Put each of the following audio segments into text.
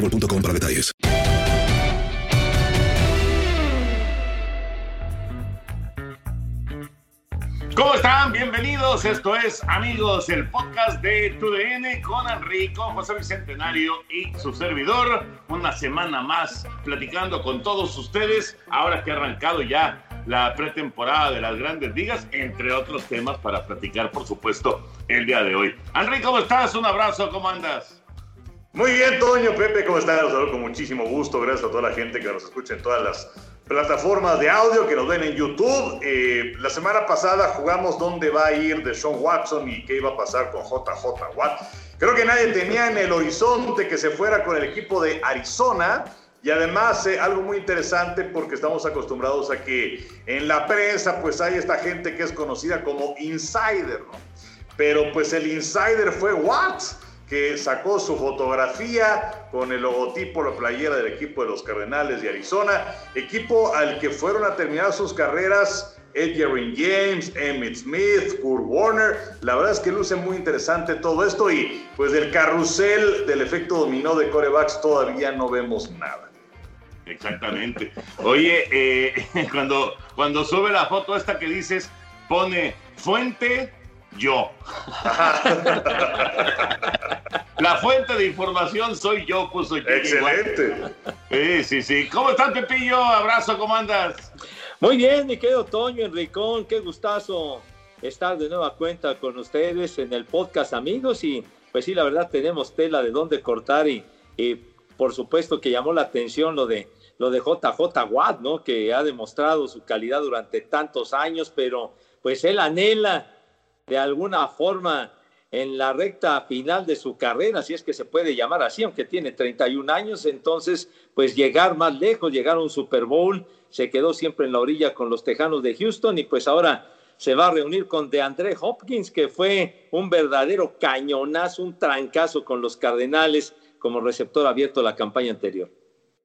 boostmobile.com para detalles. ¿Cómo están? Bienvenidos. Esto es, amigos, el podcast de TUDN con Enrico, José Bicentenario y su servidor. Una semana más platicando con todos ustedes. Ahora que ha arrancado ya la pretemporada de las grandes ligas, entre otros temas para platicar, por supuesto, el día de hoy. Enrico, ¿cómo estás? Un abrazo, ¿cómo andas? Muy bien, Toño, Pepe, ¿cómo están? Los saludo con muchísimo gusto. Gracias a toda la gente que nos escucha en todas las plataformas de audio, que nos ven en YouTube. Eh, la semana pasada jugamos dónde va a ir de Sean Watson y qué iba a pasar con JJ Watt. Creo que nadie tenía en el horizonte que se fuera con el equipo de Arizona. Y además, eh, algo muy interesante porque estamos acostumbrados a que en la prensa pues hay esta gente que es conocida como insider, ¿no? Pero pues el insider fue Watt que sacó su fotografía con el logotipo, la playera del equipo de los Cardenales de Arizona, equipo al que fueron a terminar sus carreras Edgerrin James, Emmett Smith, Kurt Warner. La verdad es que luce muy interesante todo esto y pues del carrusel del efecto dominó de corebacks todavía no vemos nada. Exactamente. Oye, eh, cuando, cuando sube la foto esta que dices, pone fuente yo. La fuente de información soy yo, puso yo. Excelente. Sí, sí, sí. ¿Cómo estás, Pepillo? Abrazo, ¿cómo andas? Muy bien, mi querido Toño Enricón, qué gustazo estar de nueva cuenta con ustedes en el podcast, amigos. Y pues sí, la verdad tenemos tela de dónde cortar y, y por supuesto que llamó la atención lo de lo de JJ Watt, ¿no? Que ha demostrado su calidad durante tantos años, pero pues él anhela de alguna forma en la recta final de su carrera, si es que se puede llamar así, aunque tiene 31 años, entonces pues llegar más lejos, llegar a un Super Bowl, se quedó siempre en la orilla con los Tejanos de Houston y pues ahora se va a reunir con DeAndre Hopkins, que fue un verdadero cañonazo, un trancazo con los Cardenales como receptor abierto la campaña anterior.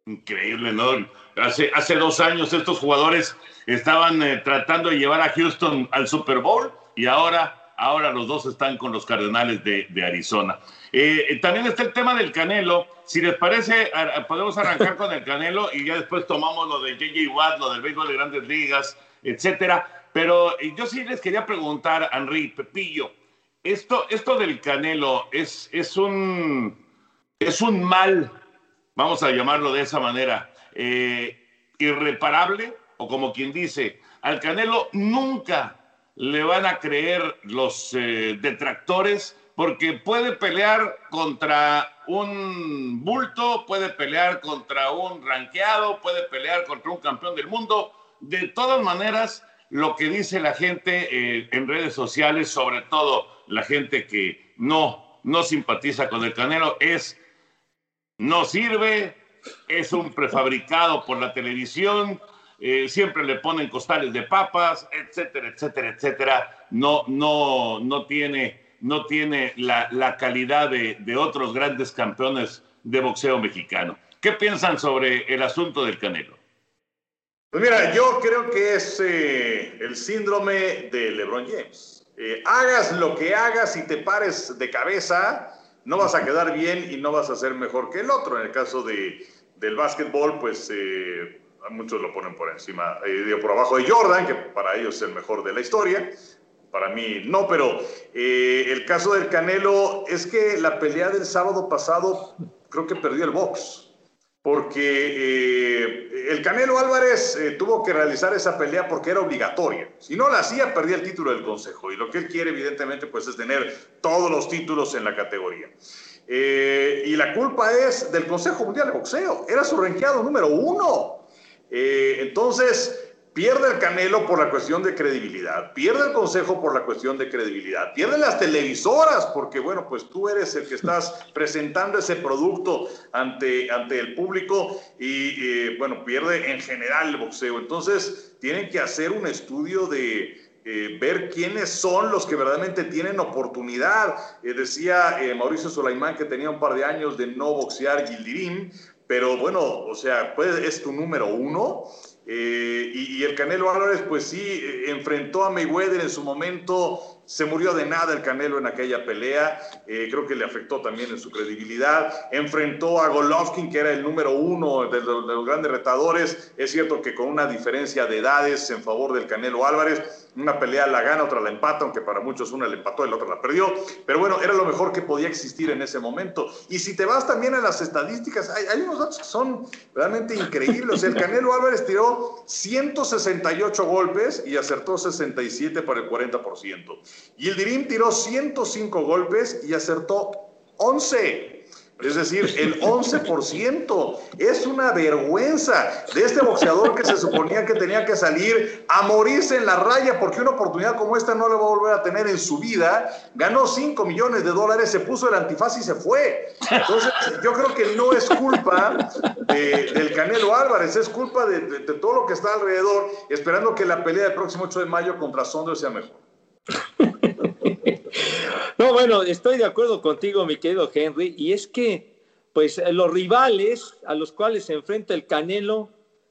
Increíble, ¿no? Hace, hace dos años estos jugadores estaban eh, tratando de llevar a Houston al Super Bowl y ahora ahora los dos están con los Cardenales de, de Arizona. Eh, también está el tema del Canelo. Si les parece, podemos arrancar con el Canelo y ya después tomamos lo de JJ Watt, lo del béisbol de grandes ligas, etcétera. Pero eh, yo sí les quería preguntar, Henry, Pepillo, esto, esto del Canelo es, es, un, es un mal, vamos a llamarlo de esa manera, eh, irreparable, o como quien dice, al Canelo nunca le van a creer los eh, detractores porque puede pelear contra un bulto, puede pelear contra un ranqueado, puede pelear contra un campeón del mundo. De todas maneras, lo que dice la gente eh, en redes sociales, sobre todo la gente que no, no simpatiza con el Canelo, es no sirve, es un prefabricado por la televisión, eh, siempre le ponen costales de papas, etcétera, etcétera, etcétera. No, no, no tiene, no tiene la, la calidad de, de, otros grandes campeones de boxeo mexicano. ¿Qué piensan sobre el asunto del Canelo? Pues mira, yo creo que es eh, el síndrome de LeBron James. Eh, hagas lo que hagas y te pares de cabeza, no vas a quedar bien y no vas a ser mejor que el otro. En el caso de, del básquetbol, pues muchos lo ponen por encima, eh, por abajo de Jordan, que para ellos es el mejor de la historia. Para mí no, pero eh, el caso del Canelo es que la pelea del sábado pasado creo que perdió el box porque eh, el Canelo Álvarez eh, tuvo que realizar esa pelea porque era obligatoria. Si no la hacía, perdía el título del Consejo. Y lo que él quiere, evidentemente, pues es tener todos los títulos en la categoría. Y la culpa es del Consejo Mundial de Boxeo. Era su ranqueado número uno. Eh, entonces, Pierde el Canelo por la cuestión de credibilidad, pierde el Consejo por la cuestión de credibilidad, pierde las televisoras porque, bueno, pues tú eres el que estás presentando ese producto ante, ante el público y, eh, bueno, pierde en general el boxeo. Entonces, tienen que hacer un estudio de, eh, ver quiénes son los que verdaderamente tienen oportunidad. Eh, decía eh, Mauricio Sulaimán que tenía un par de años de no boxear Gildirim, pero bueno, o sea, pues es tu número uno. Eh, y, y, el Canelo Álvarez, pues sí, eh, enfrentó a Mayweather en su momento, se murió de nada el Canelo en aquella pelea, eh, creo que le afectó también en su credibilidad. Enfrentó a Golovkin, que era el número uno de los, de los grandes retadores, es cierto que con una diferencia de edades en favor del Canelo Álvarez, una pelea la gana, otra la empata, aunque para muchos una la empató y la otra la perdió. Pero bueno, era lo mejor que podía existir en ese momento. Y si te vas también a las estadísticas, hay unos datos que son realmente increíbles. El Canelo Álvarez tiró 168 golpes y acertó 67 para el 40%. Y el Dirim tiró 105 golpes y acertó 11. Es decir, el 11%. Es una vergüenza de este boxeador que se suponía que tenía que salir a morirse en la raya porque una oportunidad como esta no le va a volver a tener en su vida. Ganó 5 millones de dólares, se puso el antifaz y se fue. Entonces, yo creo que no es culpa de, del Canelo Álvarez, es culpa de, de, todo lo que está alrededor, esperando que la pelea del próximo 8 de mayo contra Sondre sea mejor. No, bueno, estoy de acuerdo contigo, mi querido Henry, y es que, pues, los rivales a los cuales se enfrenta el Canelo,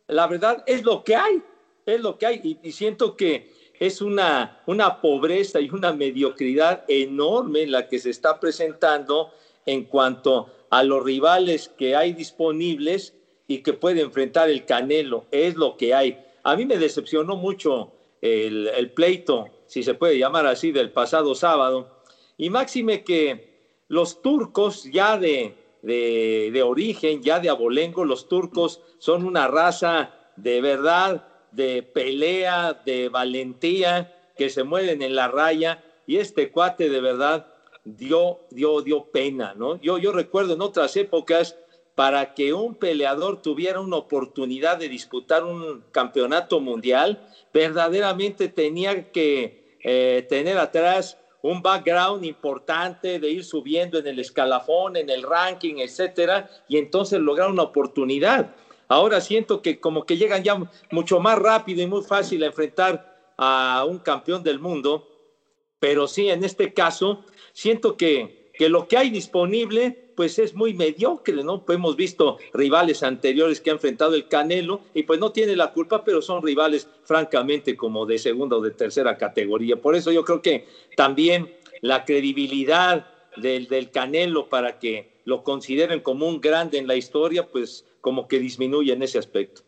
la verdad es lo que hay, es lo que hay, y, siento que es una, una pobreza y una mediocridad enorme la que se está presentando en cuanto a los rivales que hay disponibles y que puede enfrentar el Canelo, es lo que hay. A mí me decepcionó mucho el pleito, si se puede llamar así, del pasado sábado, y máxime que los turcos ya de, de, de, origen, ya de abolengo, los turcos son una raza de verdad, de pelea, de valentía, que se mueven en la raya, y este cuate de verdad dio, dio, dio pena, ¿no? Yo, yo recuerdo en otras épocas, para que un peleador tuviera una oportunidad de disputar un campeonato mundial, verdaderamente tenía que eh, tener atrás un background importante de ir subiendo en el escalafón, en el ranking, etcétera, y entonces lograr una oportunidad. Ahora siento que como que llegan ya mucho más rápido y muy fácil a enfrentar a un campeón del mundo, pero sí, en este caso, siento que, que lo que hay disponible pues es muy mediocre, ¿no? Pues hemos visto rivales anteriores que ha enfrentado el Canelo y pues no tiene la culpa, pero son rivales francamente como de segunda o de tercera categoría. Por eso yo creo que también la credibilidad del, del Canelo para que lo consideren como un grande en la historia, pues como que disminuye en ese aspecto.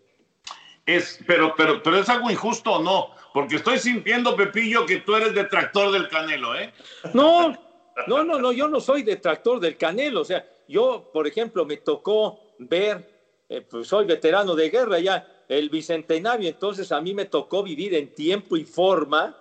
Es, pero, pero, pero es algo injusto o no, porque estoy sintiendo, Pepillo, que tú eres detractor del Canelo, ¿eh? No, no, no, no, yo no soy detractor del Canelo. O sea, yo, por ejemplo, me tocó ver, eh, pues soy veterano de guerra ya, el bicentenario, entonces a mí me tocó vivir en tiempo y forma,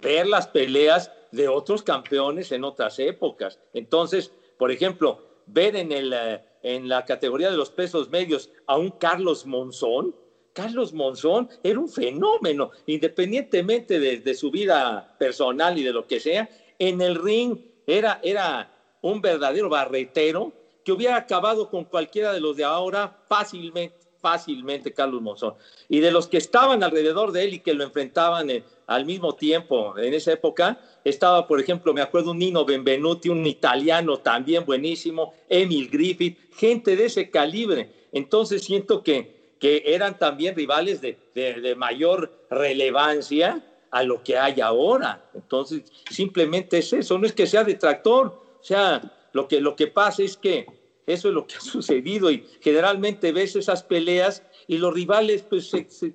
ver las peleas de otros campeones en otras épocas. Entonces, por ejemplo, ver en, el, eh, en la categoría de los pesos medios a un Carlos Monzón, Carlos Monzón era un fenómeno, independientemente de, de, su vida personal y de lo que sea, en el ring era, era un verdadero barretero que hubiera acabado con cualquiera de los de ahora fácilmente, fácilmente Carlos Monzón. Y de los que estaban alrededor de él y que lo enfrentaban eh, al mismo tiempo en esa época, estaba, por ejemplo, me acuerdo un Nino Benvenuti, un italiano también buenísimo, Emil Griffith, gente de ese calibre. Entonces siento que, que eran también rivales de, de mayor relevancia a lo que hay ahora. Entonces, simplemente es eso, no es que sea detractor, o sea, lo que, lo que pasa es que eso es lo que ha sucedido y generalmente ves esas peleas y los rivales pues se,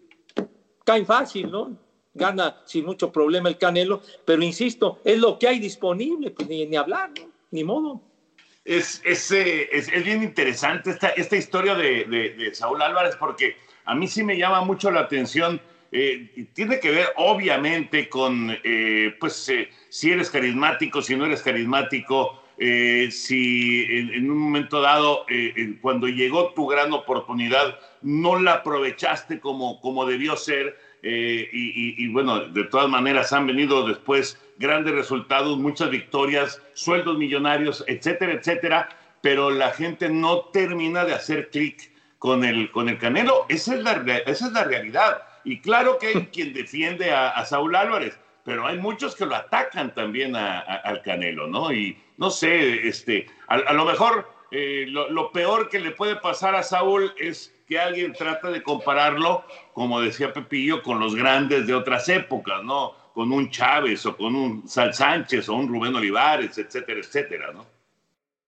caen fácil, ¿no? Gana sin mucho problema el Canelo, pero insisto, es lo que hay disponible, pues ni, ni hablar, ¿no? ni modo. Es, es, es, es, bien interesante esta, esta historia de, de, de, Saúl Álvarez porque a mí sí me llama mucho la atención. Eh, tiene que ver obviamente con, eh, pues, eh, si eres carismático, si no eres carismático, eh, si en, en, un momento dado, cuando llegó tu gran oportunidad, no la aprovechaste como, como debió ser. Y, y, y, bueno, de todas maneras han venido después grandes resultados, muchas victorias, sueldos millonarios, etcétera, etcétera, pero la gente no termina de hacer clic con el, con el Canelo. Esa es, la, esa es la realidad. Y claro que hay quien defiende a, a Saúl Álvarez, pero hay muchos que lo atacan también a, al Canelo, ¿no? Y no sé, este, a, a lo mejor eh, lo, lo, peor que le puede pasar a Saúl es que alguien trata de compararlo, como decía Pepillo, con los grandes de otras épocas, ¿no? Con un Chávez o con un Sal Sánchez o un Rubén Olivares, etcétera, etcétera, ¿no?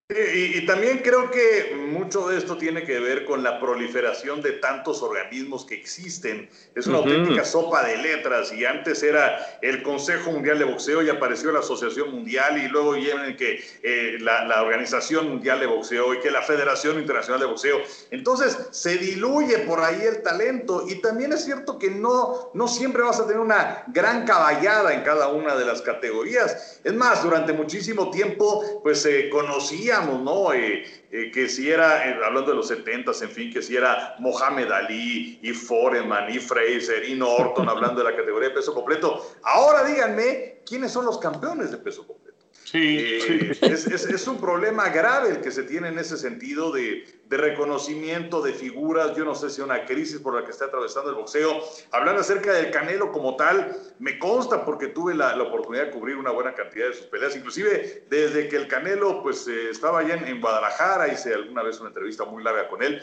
Y, y, también creo que mucho de esto tiene que ver con la proliferación de tantos organismos que existen. Es una uh -huh. auténtica sopa de letras y antes era el Consejo Mundial de Boxeo y apareció la Asociación Mundial y luego viene que eh, la, la, Organización Mundial de Boxeo y que la Federación Internacional de Boxeo. Entonces se diluye por ahí el talento y también es cierto que no, no siempre vas a tener una gran caballada en cada una de las categorías. Es más, durante muchísimo tiempo pues se eh, conocía ¿no? Eh, eh, que si era, eh, hablando de los 70 en fin, que si era Mohamed Ali y Foreman y Fraser y Norton, hablando de la categoría de peso completo. Ahora díganme, ¿quiénes son los campeones de peso completo? Sí, eh, sí. Es, es, es, un problema grave el que se tiene en ese sentido de, de, reconocimiento de figuras. Yo no sé si una crisis por la que está atravesando el boxeo. Hablar acerca del Canelo como tal, me consta porque tuve la, la oportunidad de cubrir una buena cantidad de sus peleas. Inclusive desde que el Canelo pues, eh, estaba allá en, en Guadalajara, hice alguna vez una entrevista muy larga con él.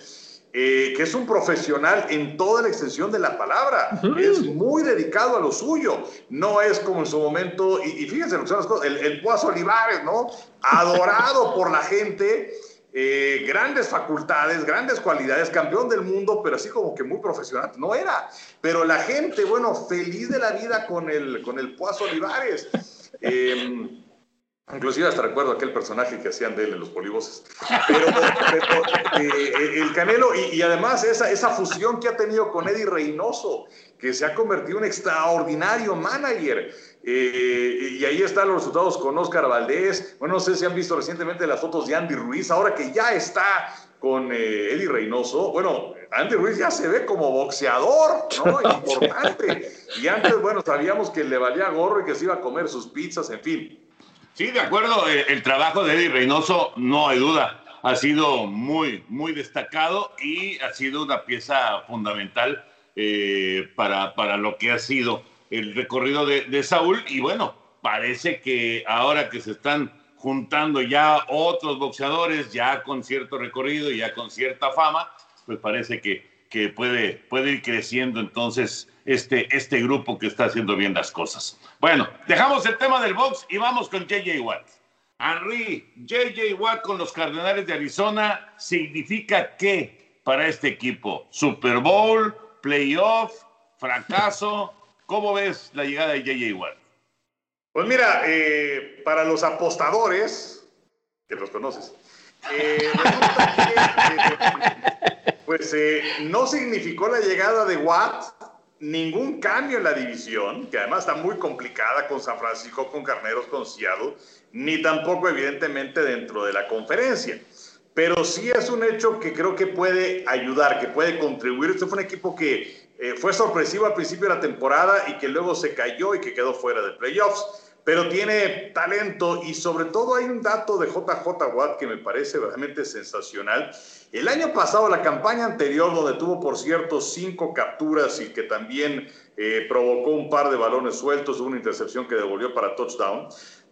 Eh, que es un profesional en toda la extensión de la palabra, uh -huh. es muy dedicado a lo suyo, no es como en su momento, y, y fíjense lo que son las cosas, el, el Olivares, ¿no? Adorado por la gente, eh, grandes facultades, grandes cualidades, campeón del mundo, pero así como que muy profesional, no era, pero la gente, bueno, feliz de la vida con el, con el Olivares. Eh, Inclusive hasta recuerdo aquel personaje que hacían de él en los polivoces. Pero, pero eh, el Canelo, y, y, además esa, esa fusión que ha tenido con Eddie Reynoso, que se ha convertido en un extraordinario manager. Eh, y ahí están los resultados con Oscar Valdés. Bueno, no sé si han visto recientemente las fotos de Andy Ruiz, ahora que ya está con eh, Eddie Reynoso. Bueno, Andy Ruiz ya se ve como boxeador, ¿no? Importante. Y antes, bueno, sabíamos que le valía gorro y que se iba a comer sus pizzas, en fin. Sí, de acuerdo. El, el, trabajo de Eddie Reynoso, no hay duda, ha sido muy, muy destacado y ha sido una pieza fundamental eh, para, para lo que ha sido el recorrido de, de, Saúl. Y bueno, parece que ahora que se están juntando ya otros boxeadores, ya con cierto recorrido, ya con cierta fama, pues parece que, que puede, puede ir creciendo entonces este, este grupo que está haciendo bien las cosas. Bueno, dejamos el tema del box y vamos con JJ Watt. Henry, JJ Watt con los Cardenales de Arizona significa qué para este equipo? Super Bowl, playoff, fracaso. ¿Cómo ves la llegada de JJ Watt? Pues mira, eh, para los apostadores, que los conoces, eh, que, pues eh, no significó la llegada de Watt ningún cambio en la división, que además está muy complicada con San Francisco, con Carneros, con Seattle, ni tampoco evidentemente dentro de la conferencia. Pero sí es un hecho que creo que puede ayudar, que puede contribuir. Este fue un equipo que eh, fue sorpresivo al principio de la temporada y que luego se cayó y que quedó fuera de playoffs. Pero tiene talento y sobre todo hay un dato de JJ Watt que me parece realmente sensacional. El año pasado, la campaña anterior, donde tuvo, por cierto, cinco capturas y que también eh, provocó un par de balones sueltos, una intercepción que devolvió para touchdown,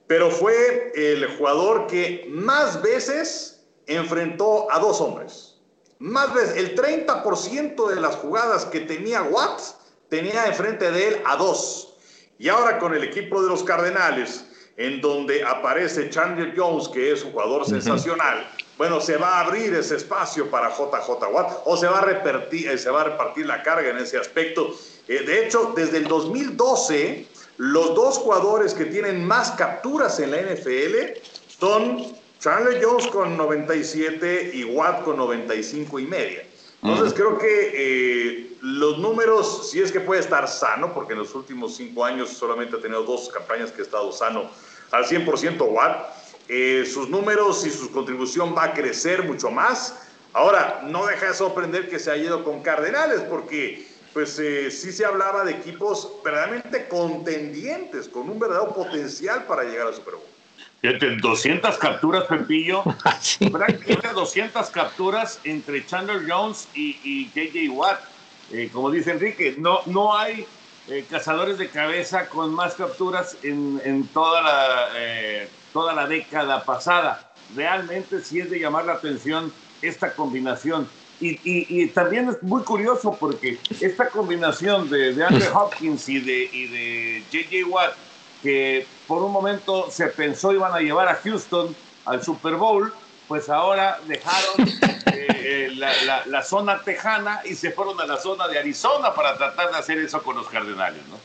pero fue el jugador que más veces enfrentó a dos hombres. Más veces, el 30% de las jugadas que tenía Watt tenía enfrente de él a dos. Y ahora con el equipo de los Cardenales, en donde aparece Chandler Jones, que es un jugador sensacional, bueno, se va a abrir ese espacio para JJ Watt o se va a repartir, eh, se va a repartir la carga en ese aspecto. Eh, de hecho, desde el 2012, los dos jugadores que tienen más capturas en la NFL son Chandler Jones con 97 y Watt con 95 y media. Entonces creo que eh, los números, si es que puede estar sano, porque en los últimos cinco años solamente ha tenido dos campañas que ha estado sano al 100% Watt, eh, sus números y su contribución va a crecer mucho más. Ahora, no deja de sorprender que se haya ido con Cardenales, porque pues eh, sí se hablaba de equipos verdaderamente contendientes, con un verdadero potencial para llegar al Super Bowl. Fíjate, 200 capturas, Pepillo. Prácticamente 200 capturas entre Chandler Jones y, JJ Watt. Eh, como dice Enrique, no, no hay eh, cazadores de cabeza con más capturas en, toda, la, eh, toda la década pasada. Realmente sí es de llamar la atención esta combinación. Y, también es muy curioso porque esta combinación de, de Andrew Hopkins y de, y de JJ Watt que por un momento se pensó iban a llevar a Houston al Super Bowl, pues ahora dejaron eh, eh, la, zona tejana y se fueron a la zona de Arizona para tratar de hacer eso con los Cardenales, ¿no?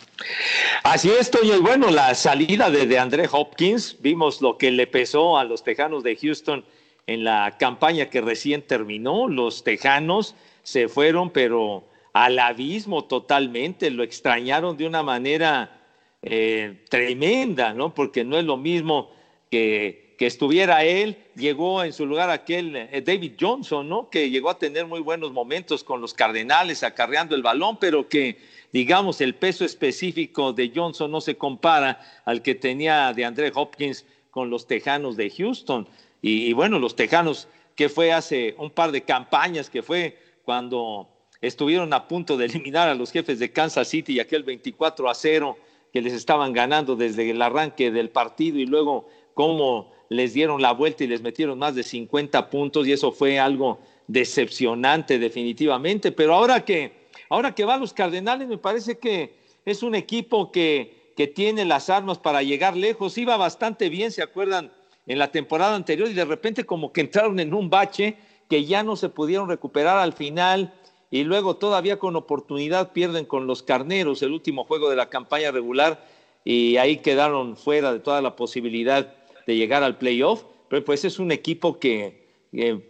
Así es, Toño. Y bueno, la salida de, André Hopkins, vimos lo que le pesó a los Tejanos de Houston en la campaña que recién terminó. Los Tejanos se fueron, pero al abismo totalmente, lo extrañaron de una manera eh, tremenda, ¿no? Porque no es lo mismo que, que, estuviera él, llegó en su lugar aquel eh, David Johnson, ¿no? Que llegó a tener muy buenos momentos con los Cardenales acarreando el balón, pero que, digamos, el peso específico de Johnson no se compara al que tenía de André Hopkins con los Tejanos de Houston. Y, y bueno, los Tejanos, que fue hace un par de campañas, que fue cuando estuvieron a punto de eliminar a los jefes de Kansas City y aquel 24 a 0 que les estaban ganando desde el arranque del partido y luego cómo les dieron la vuelta y les metieron más de 50 puntos y eso fue algo decepcionante definitivamente, pero ahora que ahora que van los Cardenales me parece que es un equipo que, que tiene las armas para llegar lejos, iba bastante bien, se acuerdan, en la temporada anterior y de repente como que entraron en un bache que ya no se pudieron recuperar al final y luego todavía con oportunidad pierden con los Carneros el último juego de la campaña regular y ahí quedaron fuera de toda la posibilidad de llegar al playoff. Pero pues es un equipo que,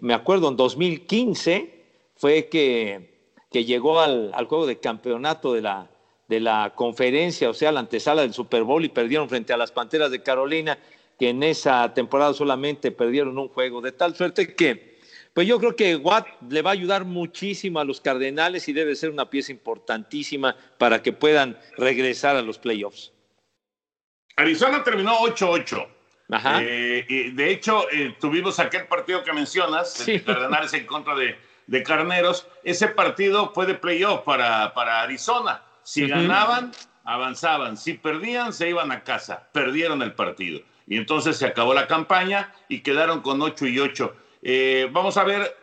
me acuerdo, en 2015 fue que, que llegó al, juego de campeonato de la, de la conferencia, o sea, la antesala del Super Bowl y perdieron frente a las Panteras de Carolina, que en esa temporada solamente perdieron un juego, de tal suerte que pues yo creo que Watt le va a ayudar muchísimo a los Cardenales y debe ser una pieza importantísima para que puedan regresar a los playoffs. Arizona terminó 8-8. Eh, y de hecho, eh, tuvimos aquel partido que mencionas, Cardenales en contra de, Carneros. Ese partido fue de playoff para, para Arizona. Si ganaban, avanzaban. Si perdían, se iban a casa. Perdieron el partido. Y entonces se acabó la campaña y quedaron con 8 y 8. Eh, vamos a ver,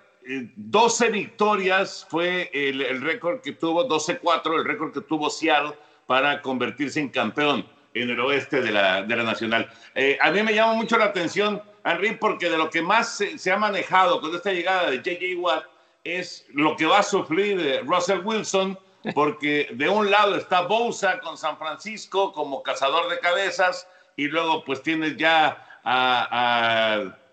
12 eh, victorias fue el, récord que tuvo, 12-4, el récord que tuvo Seattle para convertirse en campeón en el oeste de la, de la Nacional. Eh, a mí me llama mucho la atención, Henry, porque de lo que más se, ha manejado con esta llegada de J.J. Watt es lo que va a sufrir Russell Wilson, porque de un lado está Bosa con San Francisco como cazador de cabezas, y luego pues tienes ya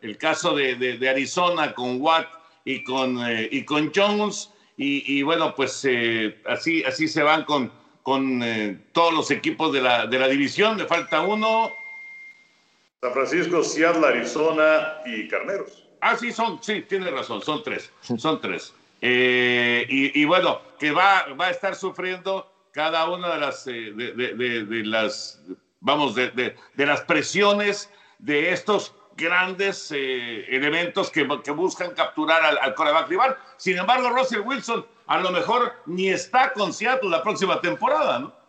el caso de, Arizona con Watt y con, eh, y con Jones. Y, bueno, pues eh, así, así se van con, con eh, todos los equipos de la, de la división. Le falta uno. San Francisco, Seattle, Arizona y Carneros. Ah, sí, son, sí, tiene razón, son tres, son tres. y, bueno, que va, va a estar sufriendo cada una de las, de, de, las vamos, de, de, de las presiones de estos grandes eh, elementos que, buscan capturar al, al rival. Sin embargo, Russell Wilson a lo mejor ni está con Seattle la próxima temporada, ¿no?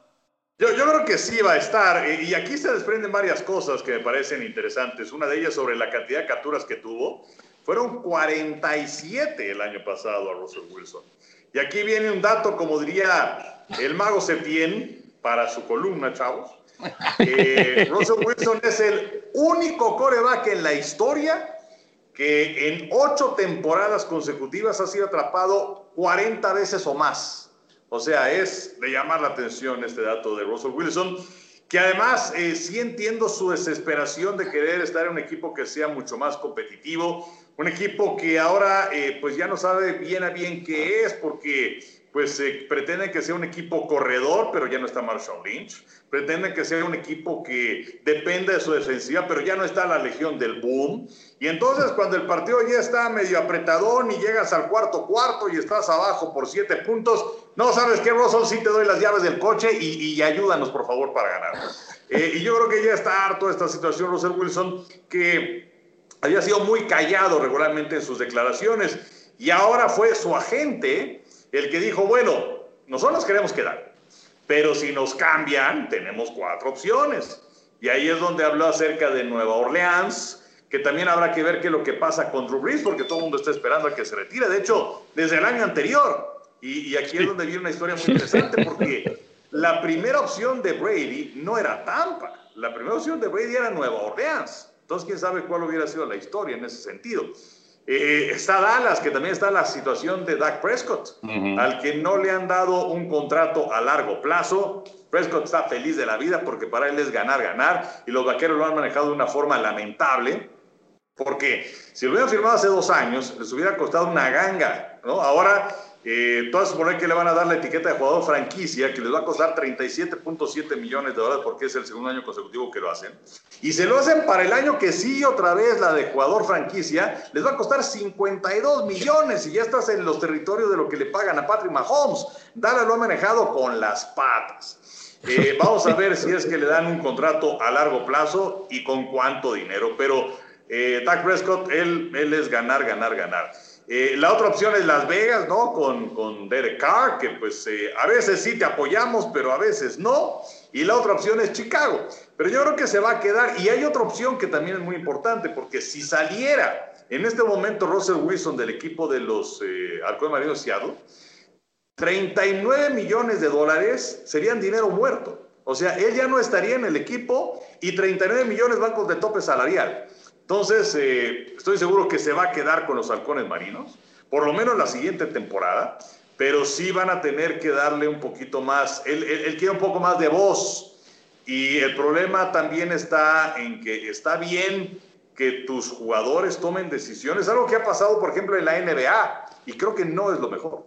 Yo, yo, creo que sí va a estar, y aquí se desprenden varias cosas que me parecen interesantes. Una de ellas sobre la cantidad de capturas que tuvo. Fueron 47 el año pasado a Russell Wilson. Y aquí viene un dato, como diría el mago Septién, para su columna, chavos. Eh, Russell Wilson es el único coreback en la historia que en ocho temporadas consecutivas ha sido atrapado 40 veces o más. O sea, es de llamar la atención este dato de Russell Wilson, que además eh, sí entiendo su desesperación de querer estar en un equipo que sea mucho más competitivo, un equipo que ahora eh, pues ya no sabe bien a bien qué es, porque pues eh, pretenden que sea un equipo corredor, pero ya no está Marshall Lynch. Pretenden que sea un equipo que depende de su defensiva, pero ya no está la legión del boom. Y entonces cuando el partido ya está medio apretadón y llegas al cuarto cuarto y estás abajo por siete puntos, no sabes qué, Russell, sí te doy las llaves del coche y, y ayúdanos por favor para ganar. Eh, y yo creo que ya está harto esta situación, Russell Wilson, que había sido muy callado regularmente en sus declaraciones y ahora fue su agente el que dijo, bueno, nosotros nos queremos quedar, pero si nos cambian, tenemos cuatro opciones. Y ahí es donde habló acerca de Nueva Orleans, que también habrá que ver qué es lo que pasa con Drew Brees, porque todo el mundo está esperando a que se retire. De hecho, desde el año anterior. Y, y aquí es donde viene una historia muy interesante, porque la primera opción de Brady no era Tampa. La primera opción de Brady era Nueva Orleans. Entonces, quién sabe cuál hubiera sido la historia en ese sentido. Eh, está Dallas, que también está la situación de Dak Prescott, uh -huh. al que no le han dado un contrato a largo plazo. Prescott está feliz de la vida porque para él es ganar, ganar, y los vaqueros lo han manejado de una forma lamentable, porque si lo hubieran firmado hace dos años, les hubiera costado una ganga, ¿no? Ahora eh, todas suponen que le van a dar la etiqueta de jugador franquicia, que les va a costar 37.7 millones de dólares porque es el segundo año consecutivo que lo hacen. Y se lo hacen para el año que sigue otra vez la de jugador franquicia, les va a costar 52 millones y ya estás en los territorios de lo que le pagan a Patrick Mahomes. Dallas lo ha manejado con las patas. Eh, vamos a ver si es que le dan un contrato a largo plazo y con cuánto dinero. Pero eh, Dak Prescott, él, él es ganar, ganar, ganar. Eh, la otra opción es Las Vegas, ¿no? Con, con Derek Carr, que pues eh, a veces sí te apoyamos, pero a veces no. Y la otra opción es Chicago. Pero yo creo que se va a quedar. Y hay otra opción que también es muy importante, porque si saliera en este momento Russell Wilson del equipo de los eh, Halcones Marinos Seattle, 39 millones de dólares serían dinero muerto. O sea, él ya no estaría en el equipo y 39 millones bancos de tope salarial. Entonces, eh, estoy seguro que se va a quedar con los halcones marinos, por lo menos la siguiente temporada, pero sí van a tener que darle un poquito más, él, él, él, quiere un poco más de voz. Y el problema también está en que está bien que tus jugadores tomen decisiones, algo que ha pasado, por ejemplo, en la NBA, y creo que no es lo mejor.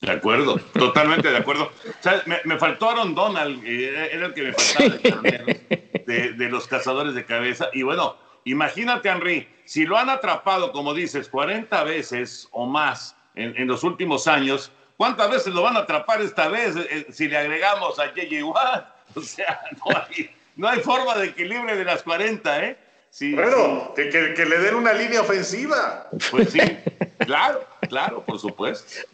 De acuerdo, totalmente de acuerdo. ¿Sabes? Me, me, faltó Aaron Donald, era el que me faltaba de, de, de los cazadores de cabeza, y bueno, Imagínate, Henry, si lo han atrapado, como dices, 40 veces o más en, en los últimos años, ¿cuántas veces lo van a atrapar esta vez eh, si le agregamos a J.J. Watt? O sea, no hay, no hay forma de equilibrio de las 40, ¿eh? Sí, bueno, sí. Que, que, le den una línea ofensiva. Pues sí, claro, claro, por supuesto.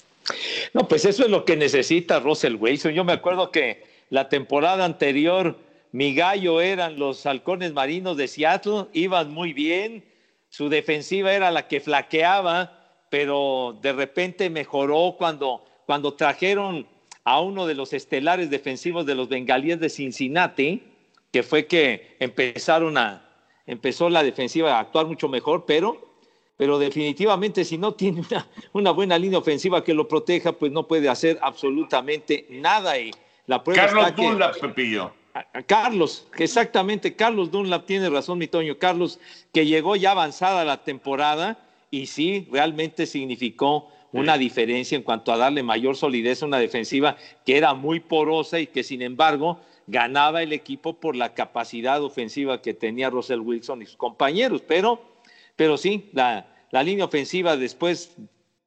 No, pues eso es lo que necesita Russell Wilson. Yo me acuerdo que la temporada anterior mi gallo eran los halcones marinos de Seattle, iban muy bien, su defensiva era la que flaqueaba, pero de repente mejoró cuando, cuando trajeron a uno de los estelares defensivos de los bengalíes de Cincinnati, que fue que empezaron a, empezó la defensiva a actuar mucho mejor, pero, pero definitivamente si no tiene una, una buena línea ofensiva que lo proteja, pues no puede hacer absolutamente nada. Y la prueba Carlos Dunlap, que, Carlos, exactamente, Carlos Dunlap tiene razón, mi Toño. Carlos, que llegó ya avanzada la temporada y sí, realmente significó una diferencia en cuanto a darle mayor solidez a una defensiva que era muy porosa y que sin embargo ganaba el equipo por la capacidad ofensiva que tenía Russell Wilson y sus compañeros. Pero, pero sí, la, la línea ofensiva después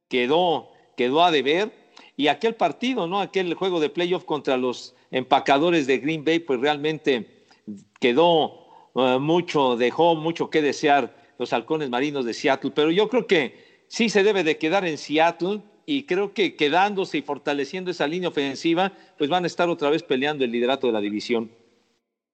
quedó, quedó a deber. Y aquel partido, ¿no? Aquel juego de playoff contra los empacadores de Green Bay, pues realmente quedó eh, mucho, dejó mucho que desear los halcones marinos de Seattle, pero yo creo que sí se debe de quedar en Seattle y creo que quedándose y fortaleciendo esa línea ofensiva, pues van a estar otra vez peleando el liderato de la división.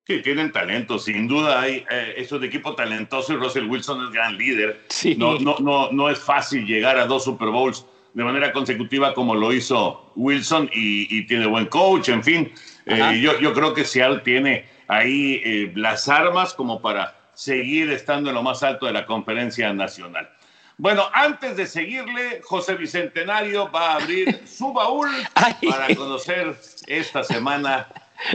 Sí, tienen talento, sin duda hay, eh, es un equipo talentoso y Russell Wilson es gran líder. Sí. No, no, no, no es fácil llegar a dos Super Bowls de manera consecutiva como lo hizo Wilson y, y tiene buen coach, en fin. Eh, yo, yo, creo que Seattle tiene ahí eh, las armas como para seguir estando en lo más alto de la conferencia nacional. Bueno, antes de seguirle, José Bicentenario va a abrir su baúl para conocer esta semana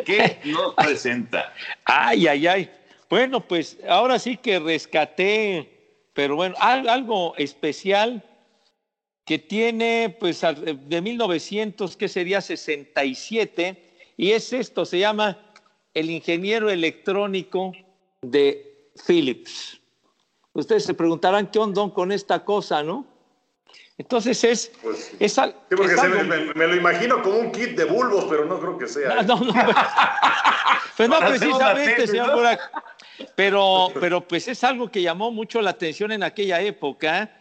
qué nos presenta. Ay, ay, ay. Bueno, pues ahora sí que rescaté, pero bueno, algo especial que tiene pues de 1900, que sería 67, y es esto, se llama el ingeniero electrónico de Philips. Ustedes se preguntarán qué onda con esta cosa, ¿no? Entonces es... Pues, es, sí, porque es me, me, me, lo imagino como un kit de bulbos, pero no creo que sea. No, no, no pues no precisamente, señor Burak. Pero, pero pues es algo que llamó mucho la atención en aquella época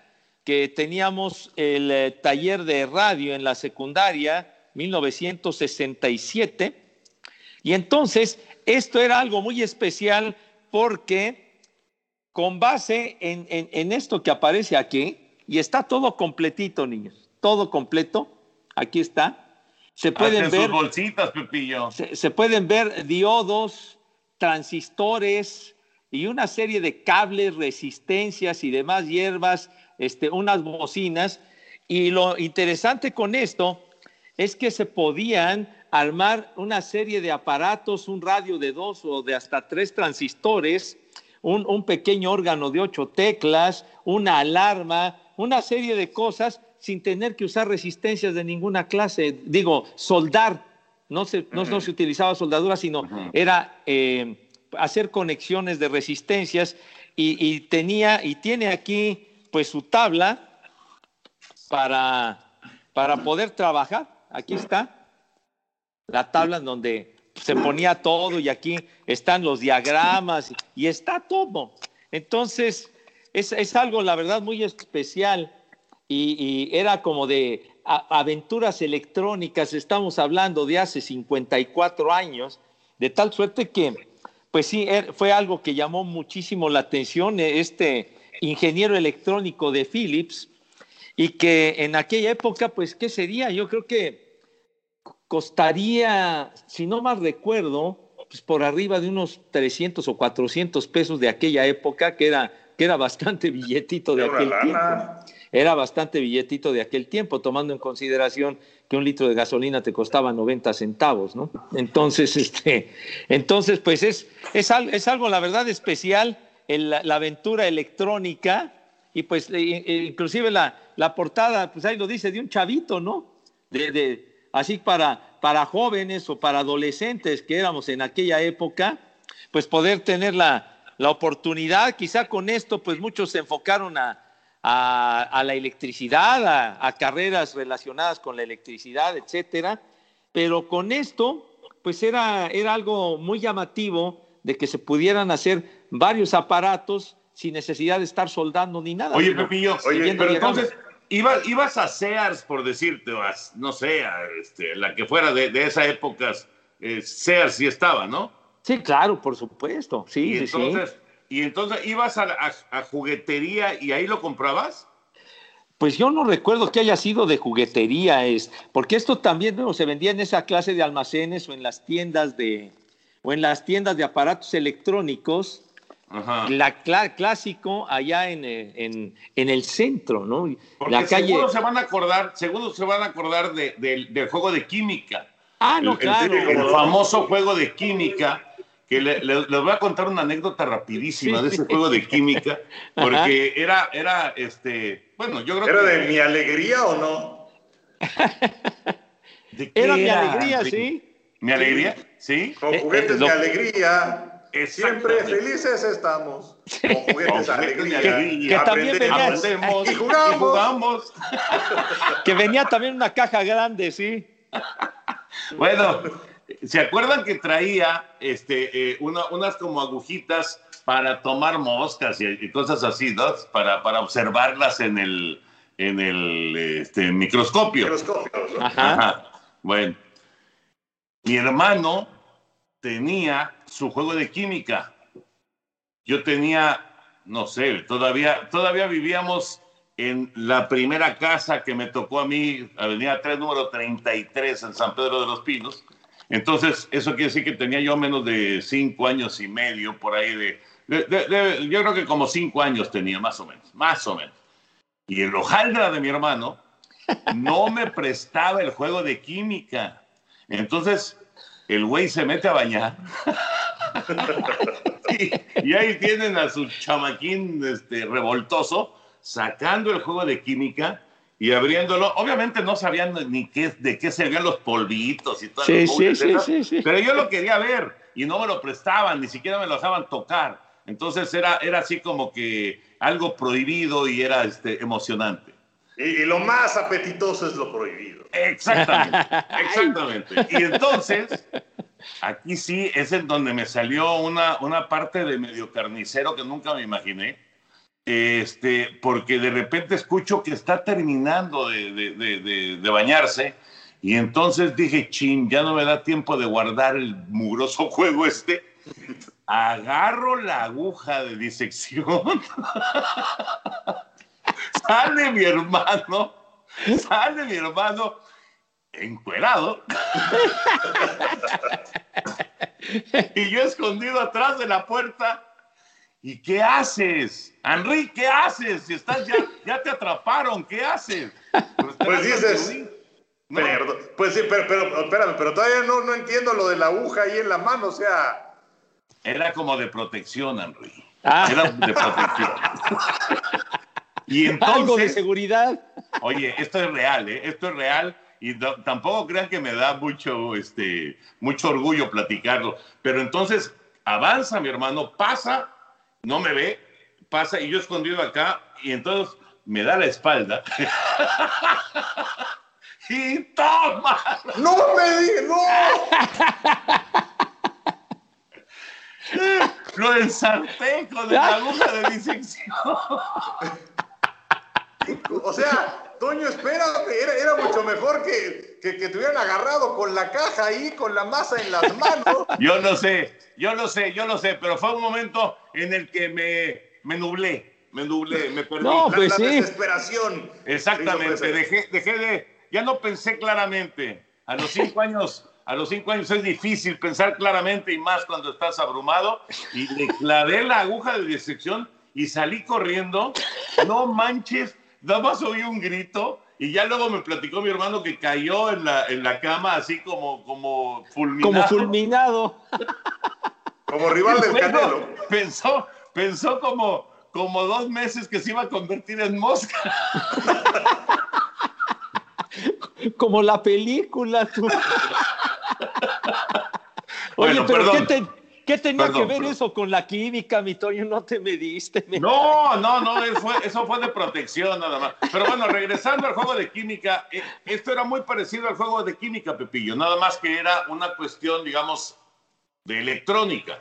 que teníamos el eh, taller de radio en la secundaria, 1967, y entonces esto era algo muy especial porque con base en, en, en esto que aparece aquí, y está todo completito, niños, todo completo, aquí está, se pueden Hacen ver... sus bolsitas, Pepillo. Se, se pueden ver diodos, transistores y una serie de cables, resistencias y demás hierbas este, unas bocinas. Y lo interesante con esto es que se podían armar una serie de aparatos, un radio de dos o de hasta tres transistores, un, un pequeño órgano de ocho teclas, una alarma, una serie de cosas sin tener que usar resistencias de ninguna clase. Digo, soldar, no se, no, no se utilizaba soldadura, sino era eh, hacer conexiones de resistencias y, y, tenía y tiene aquí pues su tabla para, para poder trabajar. Aquí está la tabla en donde se ponía todo y aquí están los diagramas y está todo. Entonces, es, es algo, la verdad, muy especial y, era como de aventuras electrónicas, estamos hablando de hace 54 años, de tal suerte que, pues sí, er, fue algo que llamó muchísimo la atención, este ingeniero electrónico de Philips, y que en aquella época, pues, ¿qué sería? Yo creo que costaría, si no más recuerdo, pues por arriba de unos 300 o 400 pesos de aquella época, que era, que era bastante billetito de Era aquel tiempo. Era bastante billetito de aquel tiempo, tomando en consideración que un litro de gasolina te costaba 90 centavos, ¿no? Entonces, este, entonces pues es, es, es algo, la verdad, especial, el- la, aventura electrónica, y pues e- e- inclusive la, la portada, pues ahí lo dice, de un chavito, ¿no? Así para, para jóvenes o para adolescentes que éramos en aquella época, pues poder tener la, la oportunidad, quizá con esto, pues muchos se enfocaron a, a, a la electricidad, a, a carreras relacionadas con la electricidad, etcétera, pero con esto, pues era, era algo muy llamativo de que se pudieran hacer varios aparatos sin necesidad de estar soldando ni nada. Oye, Pepillo, siguiendo pero entonces, iba- ibas a Sears, por decirte, o a, no sé, a, este, la que fuera de, de esa época, eh, Sears sí estaba, ¿no? Sí, claro, por supuesto. Sí, y sí, sí. entonces, y entonces ibas a, a- a juguetería y ahí lo comprabas. Pues yo no recuerdo que haya sido de juguetería, es, porque esto también ¿no? se vendía en esa clase de almacenes o en las tiendas de o en las tiendas de aparatos electrónicos, Ajá. la cla- clásico allá en, eh, en, en el centro, ¿no? Porque la calle. seguro se van a acordar, seguro se van a acordar de- del- del juego de química. Ah, no, el, el- claro. el famoso juego de química, que le- le- les voy a contar una anécdota rapidísima Sí. de ese juego de química, porque era, era, este, bueno, yo creo ¿Era que... de mi alegría o no? ¿de qué Era mi alegría, ¿De- sí. ¿Mi alegría? ¿Sí? Con Eh, juguetes eh, lo- de alegría. Siempre felices estamos. Con Con juguetes de juguetes alegría. alegría. Que también venía- Aprendemos y jugamos. Que venía también una caja grande, sí. Bueno, ¿Se acuerdan que traía este, eh, una- unas como agujitas para tomar moscas y, y cosas así, ¿no? Para, para observarlas en el, en el este, microscopio. Microscopio, ¿no? Ajá. Bueno, mi hermano tenía su juego de química. Yo tenía, no sé, todavía, todavía vivíamos en la primera casa que me tocó a mí, Avenida 3, número 33, en San Pedro de los Pinos. Entonces, eso quiere decir que tenía yo menos de cinco años y medio por ahí de, yo creo que como cinco años tenía, más o menos, más o menos. Y el hojaldra de mi hermano no me prestaba el juego de química. Entonces, el güey se mete a bañar. y, y ahí tienen a su chamaquín este, revoltoso sacando el juego de química y abriéndolo. Obviamente no sabían ni qué, de qué se veían los polvitos y todas Sí, sí, sí. Pero yo lo quería ver y no me lo prestaban, ni siquiera me lo dejaban tocar. Entonces era, era así como que algo prohibido y era este, emocionante. Y, y lo más apetitoso es lo prohibido. Exactamente, exactamente. Y entonces, aquí sí es en donde me salió una, una parte de medio carnicero que nunca me imaginé. Este, porque de repente escucho que está terminando de, de- de- de- de bañarse y entonces dije, chin, ya no me da tiempo de guardar el mugroso juego este. Agarro la aguja de disección. sale mi hermano, sale mi hermano encuerado. y yo escondido atrás de la puerta. ¿Y qué haces? Henry, ¿qué haces? Si estás ya, ya te atraparon, ¿qué haces? Pues dices, perdón, pues sí, pero, pero espérame, pero todavía no, no entiendo lo de la aguja ahí en la mano, o sea, Era como de protección, Henry. Ah. Era de protección. y entonces, Algo de seguridad. Oye, esto es real, ¿eh? Esto es real y no- tampoco crean que me da mucho, este, mucho orgullo platicarlo. Pero entonces avanza mi hermano, pasa, no me ve, pasa y yo escondido acá y entonces me da la espalda. y toma. ¡No me digas! ¡No! Lo ensarté con la aguja de disección. O sea, Toño, espérate, era, era mucho mejor que, que, que te hubieran agarrado con la caja ahí, con la masa en las manos. Yo no sé, yo lo sé, yo lo sé, pero fue un momento en el que me, me nublé, me nublé, me perdí. No, La- pues la, sí. desesperación. Exactamente, dejé, dejé de, ya no pensé claramente. A los cinco años, a los cinco años es difícil pensar claramente y más cuando estás abrumado. Y le clavé la aguja de disección y salí corriendo. No manches, nada más oí un grito y ya luego me platicó mi hermano que cayó en la, en la cama así como, como fulminado. Como fulminado. Como rival del Bueno, Canelo. Pensó, pensó como, como dos meses que se iba a convertir en mosca. Como la película, tú. Oye, Bueno, pero perdón. ¿qué, te- qué tenía Perdón, que ver perdón. eso con la química, mi Toño? No te mediste. me- No, no, no, eso fue, eso fue de protección nada más. Pero bueno, regresando al juego de química, eh, esto era muy parecido al juego de química, Pepillo, nada más que era una cuestión, digamos, de electrónica.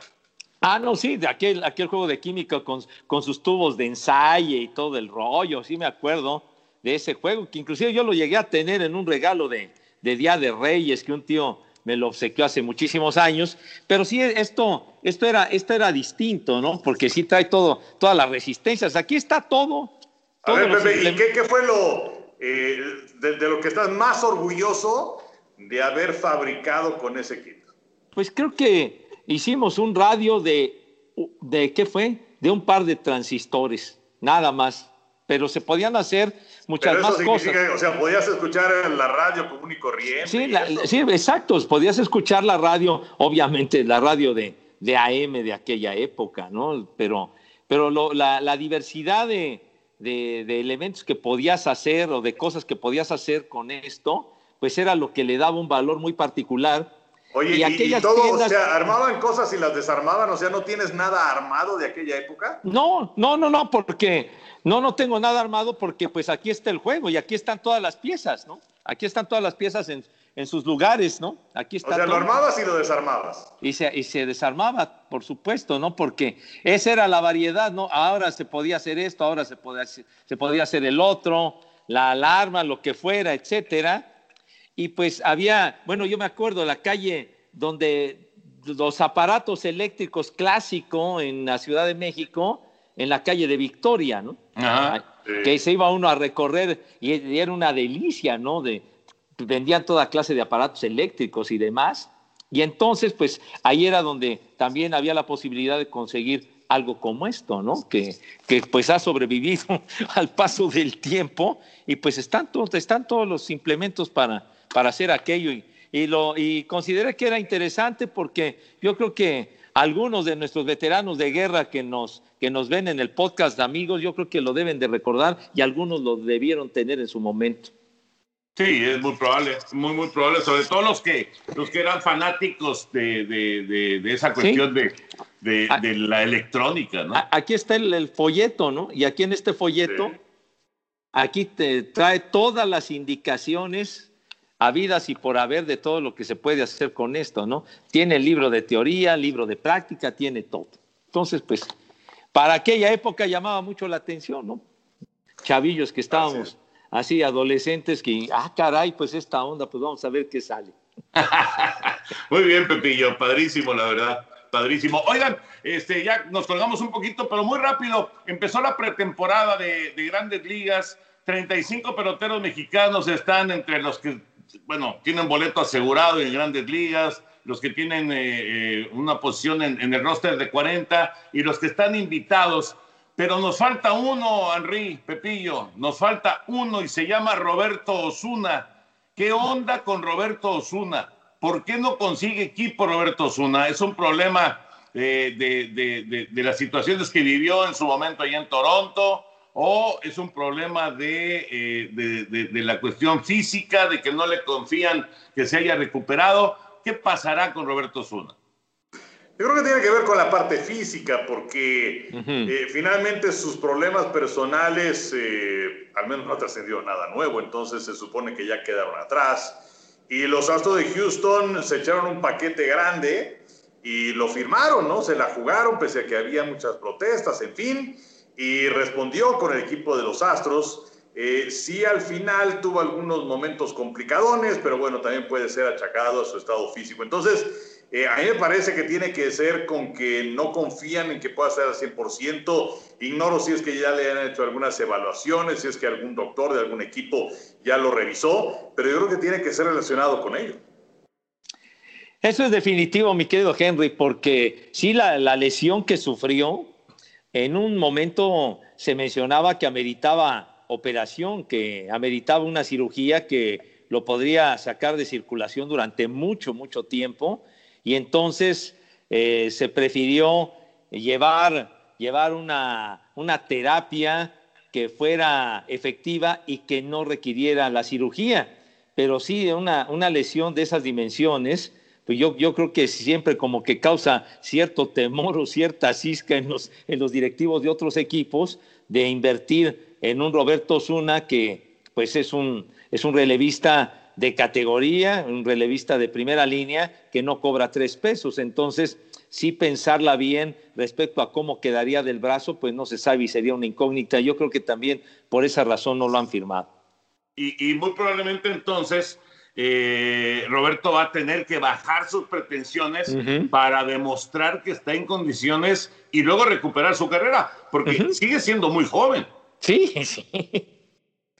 Ah, no, sí, de aquel, aquel juego de química con, con sus tubos de ensayo y todo el rollo, sí me acuerdo de ese juego, que inclusive yo lo llegué a tener en un regalo de, de Día de Reyes que un tío me lo obsequió hace muchísimos años, pero sí, esto, esto, era, esto era distinto, ¿no? Porque sí trae todo, todas las resistencias. Aquí está todo. A ver, Pepe, ¿y qué, qué fue lo eh, de, de lo que estás más orgulloso de haber fabricado con ese kit? Pues creo que hicimos un radio de, de ¿qué fue? De un par de transistores, nada más. Pero se podían hacer muchas Pero eso más cosas. o sea, podías escuchar la radio común y corriente. Sí, y la- sí, exacto. Podías escuchar la radio, obviamente la radio de, de AM de aquella época, ¿no? Pero, pero lo- la, la diversidad de, de- de elementos que podías hacer o de cosas que podías hacer con esto, pues era lo que le daba un valor muy particular. Oye, y y, y todo, tiendas- o sea, armaban cosas y las desarmaban, o sea, ¿no tienes nada armado de aquella época? No, no, no, no, porque no, no tengo nada armado porque pues aquí está el juego y aquí están todas las piezas, ¿no? Aquí están todas las piezas en, en sus lugares, ¿no? Aquí está. O sea, lo todo. armabas y lo desarmabas. Y se, y se desarmaba, por supuesto, ¿no? Porque esa era la variedad, ¿no? Ahora se podía hacer esto, ahora se podía, hacer- se podía hacer el otro, la alarma, lo que fuera, etcétera. Y pues había, bueno, yo me acuerdo la calle donde los aparatos eléctricos clásicos en la Ciudad de México, en la calle de Victoria, ¿no? Ajá. Que se iba uno a recorrer y y era una delicia, ¿no? De, vendían toda clase de aparatos eléctricos y demás. Y entonces, pues ahí era donde también había la posibilidad de conseguir algo como esto, ¿no? Que, que pues ha sobrevivido al paso del tiempo y pues están todos, están todos los implementos para, para hacer aquello. Y, y, lo, y consideré que era interesante porque yo creo que algunos de nuestros veteranos de guerra que nos, que nos ven en el podcast de amigos, yo creo que lo deben de recordar y algunos lo debieron tener en su momento. Sí, es muy probable, muy, muy probable, sobre todo los que, los que eran fanáticos de, de, de, de esa cuestión de, de, de la electrónica, ¿no? Aquí está el, el folleto, ¿no? Y aquí en este folleto, aquí te trae todas las indicaciones habidas y por haber de todo lo que se puede hacer con esto, ¿no? Tiene el libro de teoría, libro de práctica, tiene todo. Entonces, pues, para aquella época llamaba mucho la atención, ¿no? Chavillos que estábamos así, adolescentes, que, ah, caray, pues esta onda, pues vamos a ver qué sale. Muy bien, Pepillo, padrísimo, la verdad, padrísimo. Oigan, este, ya nos colgamos un poquito, pero muy rápido. Empezó la pretemporada de, de grandes ligas. 35 peloteros mexicanos están entre los que, bueno, tienen boleto asegurado en grandes ligas, los que tienen eh, eh, una posición en, el roster de 40 y los que están invitados. Pero nos falta uno, Henry, Pepillo, nos falta uno y se llama Roberto Osuna. ¿Qué onda con Roberto Osuna? ¿Por qué no consigue equipo Roberto Osuna? Es un problema eh, de, de- de- de las situaciones que vivió en su momento allá en Toronto o es un problema de, eh, de- de- de la cuestión física, de que no le confían que se haya recuperado. ¿Qué pasará con Roberto Osuna? Yo creo que tiene que ver con la parte física, porque eh, finalmente sus problemas personales, eh, al menos no ha trascendido nada nuevo, entonces se supone que ya quedaron atrás. Y los Astros de Houston se echaron un paquete grande y lo firmaron, ¿no? Se la jugaron pese a que había muchas protestas, en fin, y respondió con el equipo de los Astros. Eh, sí, al final tuvo algunos momentos complicadones, pero bueno, también puede ser achacado a su estado físico. Entonces, eh, a mí me parece que tiene que ser con que no confían en que pueda ser al 100%. Ignoro si es que ya le han hecho algunas evaluaciones, si es que algún doctor de algún equipo ya lo revisó, pero yo creo que tiene que ser relacionado con ello. Eso es definitivo, mi querido Henry, porque sí, la, la lesión que sufrió, en un momento se mencionaba que ameritaba operación, que ameritaba una cirugía que lo podría sacar de circulación durante mucho, mucho tiempo, y entonces eh, se prefirió llevar, llevar una, una terapia que fuera efectiva y que no requiriera la cirugía. Pero sí, una, una lesión de esas dimensiones, pues yo, yo creo que siempre como que causa cierto temor o cierta cisca en los, en los directivos de otros equipos de invertir en un Roberto Osuna que pues es un, es un relevista de categoría, un relevista de primera línea que no cobra tres pesos. Entonces, sí pensarla bien respecto a cómo quedaría del brazo, pues no se sabe y sería una incógnita. Yo creo que también por esa razón no lo han firmado. Y muy probablemente entonces eh, Roberto va a tener que bajar sus pretensiones para demostrar que está en condiciones y luego recuperar su carrera, porque sigue siendo muy joven. Sí, sí.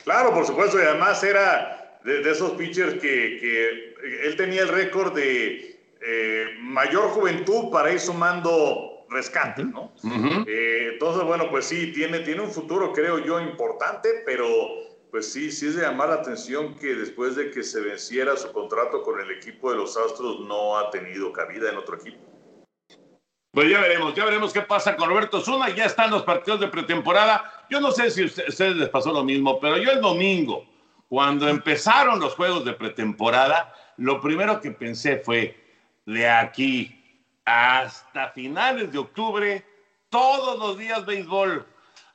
Claro, por supuesto, y además era de, de esos pitchers que, que él tenía el récord de eh, mayor juventud para ir sumando rescates, ¿no? Eh, entonces, bueno, pues sí, tiene, tiene un futuro, creo yo, importante, pero pues sí, sí es de llamar la atención que después de que se venciera su contrato con el equipo de los Astros, no ha tenido cabida en otro equipo. Pues ya veremos, ya veremos qué pasa con Roberto Zuna. Ya están los partidos de pretemporada. Yo no sé si a ustedes les pasó lo mismo, pero yo el domingo, cuando empezaron los juegos de pretemporada, lo primero que pensé fue, de aquí hasta finales de octubre, todos los días béisbol.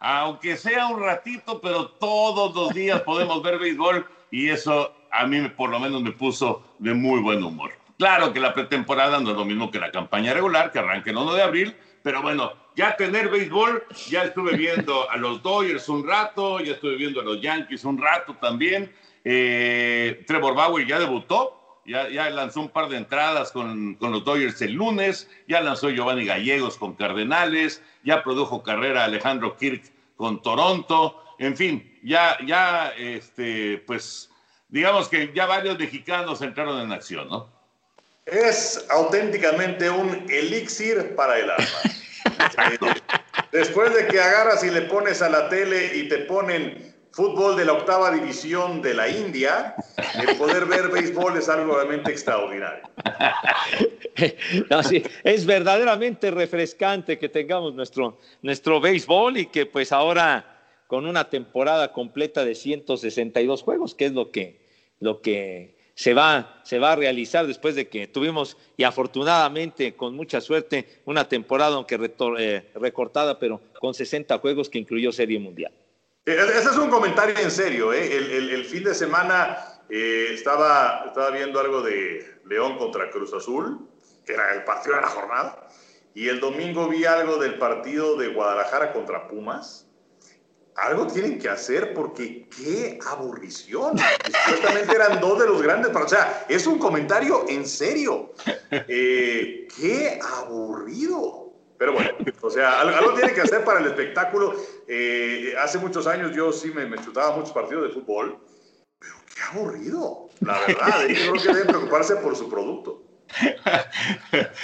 Aunque sea un ratito, pero todos los días podemos ver béisbol y eso a mí por lo menos me puso de muy buen humor. Claro que la pretemporada no es lo mismo que la campaña regular, que arranca el 1 de abril, pero bueno, ya tener béisbol, ya estuve viendo a los Dodgers un rato, ya estuve viendo a los Yankees un rato también. Eh, Trevor Bauer ya debutó, ya, lanzó un par de entradas con, con, los Dodgers el lunes, ya lanzó Giovanni Gallegos con Cardenales, ya produjo carrera Alejandro Kirk con Toronto, en fin, ya, ya, este, pues, digamos que ya varios mexicanos entraron en acción, ¿no? Es auténticamente un elixir para el alma. Eh, después de que agarras y le pones a la tele y te ponen fútbol de la octava división de la India, el poder ver béisbol es algo realmente extraordinario. Es verdaderamente refrescante que tengamos nuestro, nuestro béisbol y que pues ahora con una temporada completa de 162 juegos, que es lo que, lo que se, va, se va a realizar después de que tuvimos, y afortunadamente con mucha suerte, una temporada aunque eh, recortada, pero con 60 juegos que incluyó Serie Mundial. Eh, ese es un comentario en serio. ¿eh? El, fin de semana eh, estaba, estaba viendo algo de León contra Cruz Azul, que era el partido de la jornada, y el domingo vi algo del partido de Guadalajara contra Pumas. Algo tienen que hacer porque qué aburrición. Supuestamente eran dos de los grandes. O sea, es un comentario en serio. Eh, qué aburrido. Pero bueno, o sea, algo, tiene que hacer para el espectáculo. Eh, hace muchos años yo sí me, me, chutaba muchos partidos de fútbol, pero qué aburrido, la verdad. yo creo que deben preocuparse por su producto.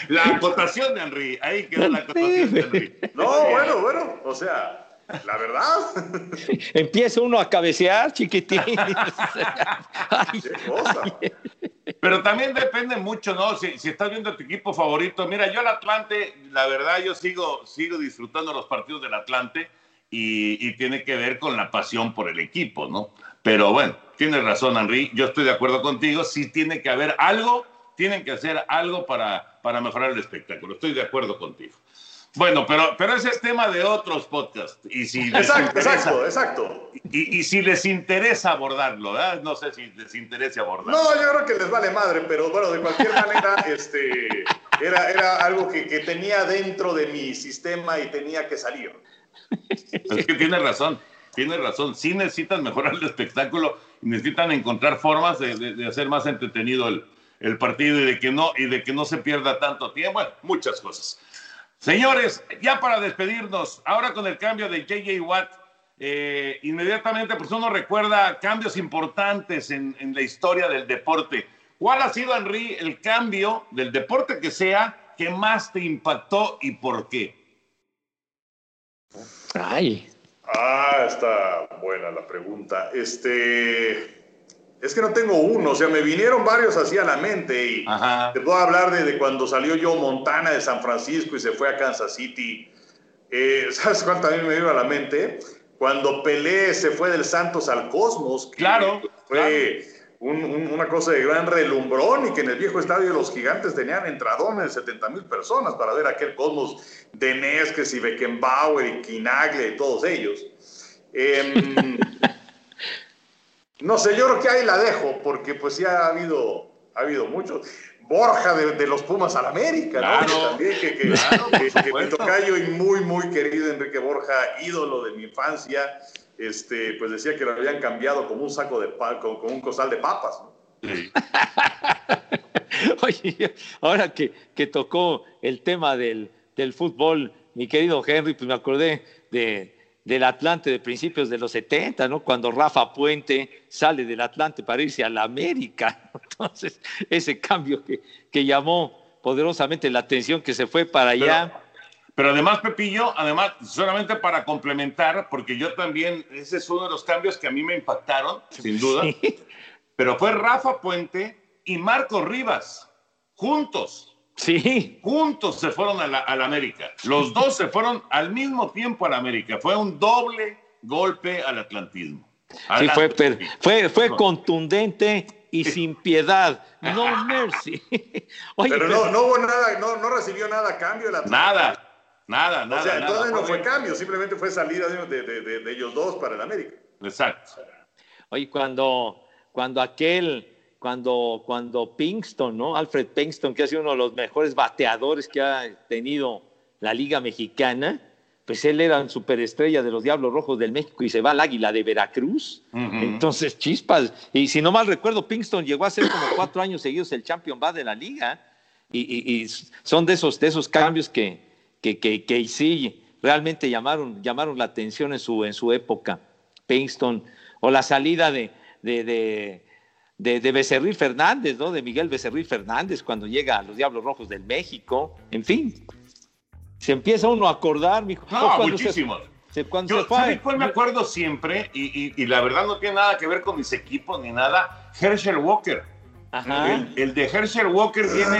La acotación de Henry, ahí quedó la acotación de Henry. No, bueno, bueno, o sea, la verdad. Empieza uno a cabecear, chiquitín. Ay, qué cosa. Pero también depende mucho, ¿no? Si, si, estás viendo tu equipo favorito. Mira, yo el Atlante, la verdad, yo sigo, sigo disfrutando los partidos del Atlante y, y, tiene que ver con la pasión por el equipo, ¿no? Pero bueno, tienes razón, Henry. Yo estoy de acuerdo contigo. Sí tiene que haber algo, tienen que hacer algo para, para mejorar el espectáculo. Estoy de acuerdo contigo. Bueno, pero, pero ese es tema de otros podcasts. Y si exacto, interesa, exacto, exacto. Y, y, si les interesa abordarlo, ¿verdad? No sé si les interesa abordarlo. No, yo creo que les vale madre, pero bueno, de cualquier manera, este, era, era algo que, que, tenía dentro de mi sistema y tenía que salir. Es que tienes razón, tienes razón. Sí necesitan mejorar el espectáculo necesitan encontrar formas de, de, de hacer más entretenido el, el partido y de, que no, y de que no se pierda tanto tiempo. Bueno, muchas cosas. Señores, ya para despedirnos, ahora con el cambio de JJ Watt, eh, inmediatamente pues uno recuerda cambios importantes en, en, la historia del deporte. ¿Cuál ha sido, Henry, el cambio del deporte que sea que más te impactó y por qué? Ay. Ah, está buena la pregunta. Este, es que no tengo uno, o sea, me vinieron varios así a la mente y Ajá. te puedo hablar de, de, cuando salió yo Montana de San Francisco y se fue a Kansas City. Eh, ¿Sabes cuál también me vino a la mente? Cuando Pelé se fue del Santos al Cosmos. claro. Fue claro. Un, un, una cosa de gran relumbrón y que en el viejo estadio de los gigantes tenían entradones de 70 mil personas para ver aquel Cosmos de Nesques y Beckenbauer y Quinagle y todos ellos. Eh, No sé, yo creo que ahí la dejo, porque pues ya ha habido, ha habido muchos. Borja de, de los Pumas al América, claro, ¿no? También, que, que, claro, que, que mi tocayo y muy, muy querido Enrique Borja, ídolo de mi infancia, este, pues decía que lo habían cambiado como un saco de como un costal de papas, ¿no? Sí. Oye, ahora que, que tocó el tema del, del fútbol, mi querido Henry, pues me acordé de, del Atlante de principios de los 70, ¿no? Cuando Rafa Puente sale del Atlante para irse a la América. Entonces, ese cambio que, que llamó poderosamente la atención que se fue para allá. Pero, pero, además, Pepillo, además, solamente para complementar, porque yo también, ese es uno de los cambios que a mí me impactaron, sin duda, sí. pero fue Rafa Puente y Marco Rivas, juntos. Sí. Juntos se fueron a la, a la, América. Los dos se fueron al mismo tiempo a la América. Fue un doble golpe al atlantismo. Sí, fue, fue, fue contundente y sin piedad. No mercy. Oye, pero, pero, no, no hubo nada, no, no recibió nada a cambio. Nada. Nada, nada. o sea, nada. entonces no fue cambio, simplemente fue salida de, de- de- de ellos dos para el América. Exacto. Oye, cuando, cuando aquel, cuando, cuando Pinkston, ¿no? Alfred Pinkston, que ha sido uno de los mejores bateadores que ha tenido la Liga Mexicana, pues él era un superestrella de los Diablos Rojos del México y se va al Águila de Veracruz. Entonces, chispas. Y si no mal recuerdo, Pinkston llegó a ser como cuatro años seguidos el champion va de la liga. Y, y- y son de esos, de esos cambios que, que, que, que sí realmente llamaron, llamaron la atención en su, en su época. Pinkston, o la salida de, de, de, de, de Becerril Fernández, ¿no? De Miguel Becerril Fernández cuando llega a los Diablos Rojos del México. En fin, se empieza uno a acordar, mijo. No, muchísimos. se- cuando Yo, se fue. ¿sabe cuál me acuerdo siempre? Y, y- y la verdad no tiene nada que ver con mis equipos ni nada. Herschel Walker. Ajá. El, el de Herschel Walker viene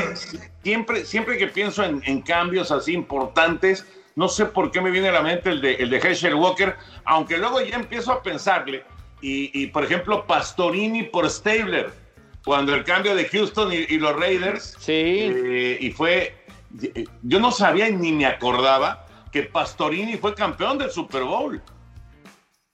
siempre, siempre que pienso en, en cambios así importantes, no sé por qué me viene a la mente el de, el de Herschel Walker, aunque luego ya empiezo a pensarle, y, y, por ejemplo Pastorini por Stabler, cuando el cambio de Houston y, y los Raiders, eh, y fue, yo no sabía ni me acordaba que Pastorini fue campeón del Super Bowl.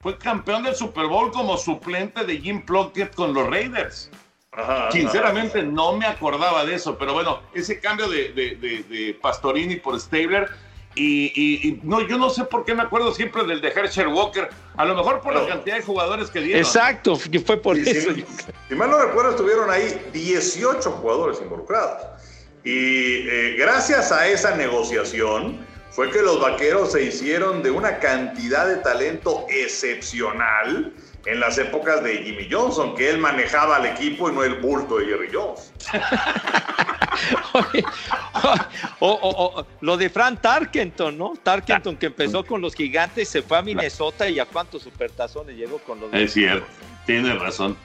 Fue campeón del Super Bowl como suplente de Jim Plunkett con los Raiders. Ajá, Sinceramente no me acordaba de eso, pero bueno, ese cambio de, de- de- de Pastorini por Stabler y, y- y no, yo no sé por qué me acuerdo siempre del de Herschel Walker, a lo mejor por la cantidad de jugadores que dieron. Exacto, que fue por Sí, eso. Si mal no recuerdo, estuvieron ahí 18 jugadores involucrados. Y eh, gracias a esa negociación fue que los vaqueros se hicieron de una cantidad de talento excepcional en las épocas de Jimmy Johnson, que él manejaba al equipo y no el bulto de Jerry Jones. O, o- o lo de Frank Tarkenton, ¿no? Tarkenton que empezó con los gigantes, se fue a Minnesota y a cuántos supertazones llegó con los Es cierto, tiene razón.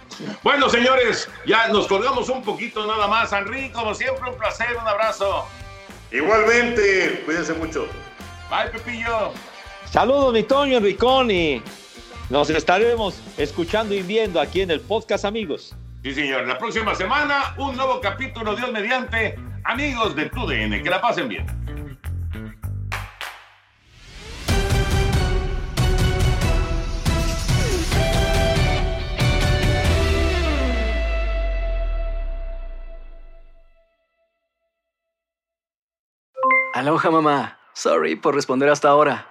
Bueno, señores, ya nos colgamos un poquito nada más. Henry, como siempre, un placer, un abrazo. Igualmente, cuídense mucho. Bye, Pepillo. Saludos, mi Toño Enricón, y nos estaremos escuchando y viendo aquí en el podcast, amigos. Sí, señor. La próxima semana, un nuevo capítulo, Dios mediante. Amigos de TUDN, que la pasen bien. Aloha mamá. Sorry por responder hasta ahora.